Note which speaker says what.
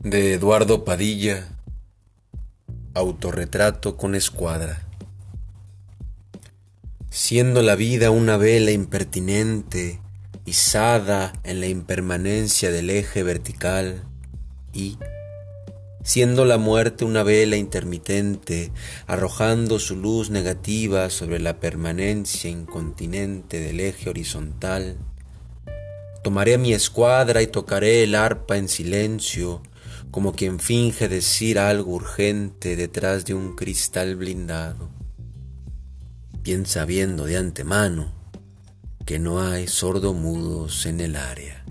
Speaker 1: de Eduardo Padilla, autorretrato con escuadra. Siendo la vida una vela impertinente, izada en la impermanencia del eje vertical, y, siendo la muerte una vela intermitente, arrojando su luz negativa sobre la permanencia incontinente del eje horizontal, tomaré mi escuadra y tocaré el arpa en silencio, como quien finge decir algo urgente detrás de un cristal blindado, bien sabiendo de antemano que no hay sordomudos en el área.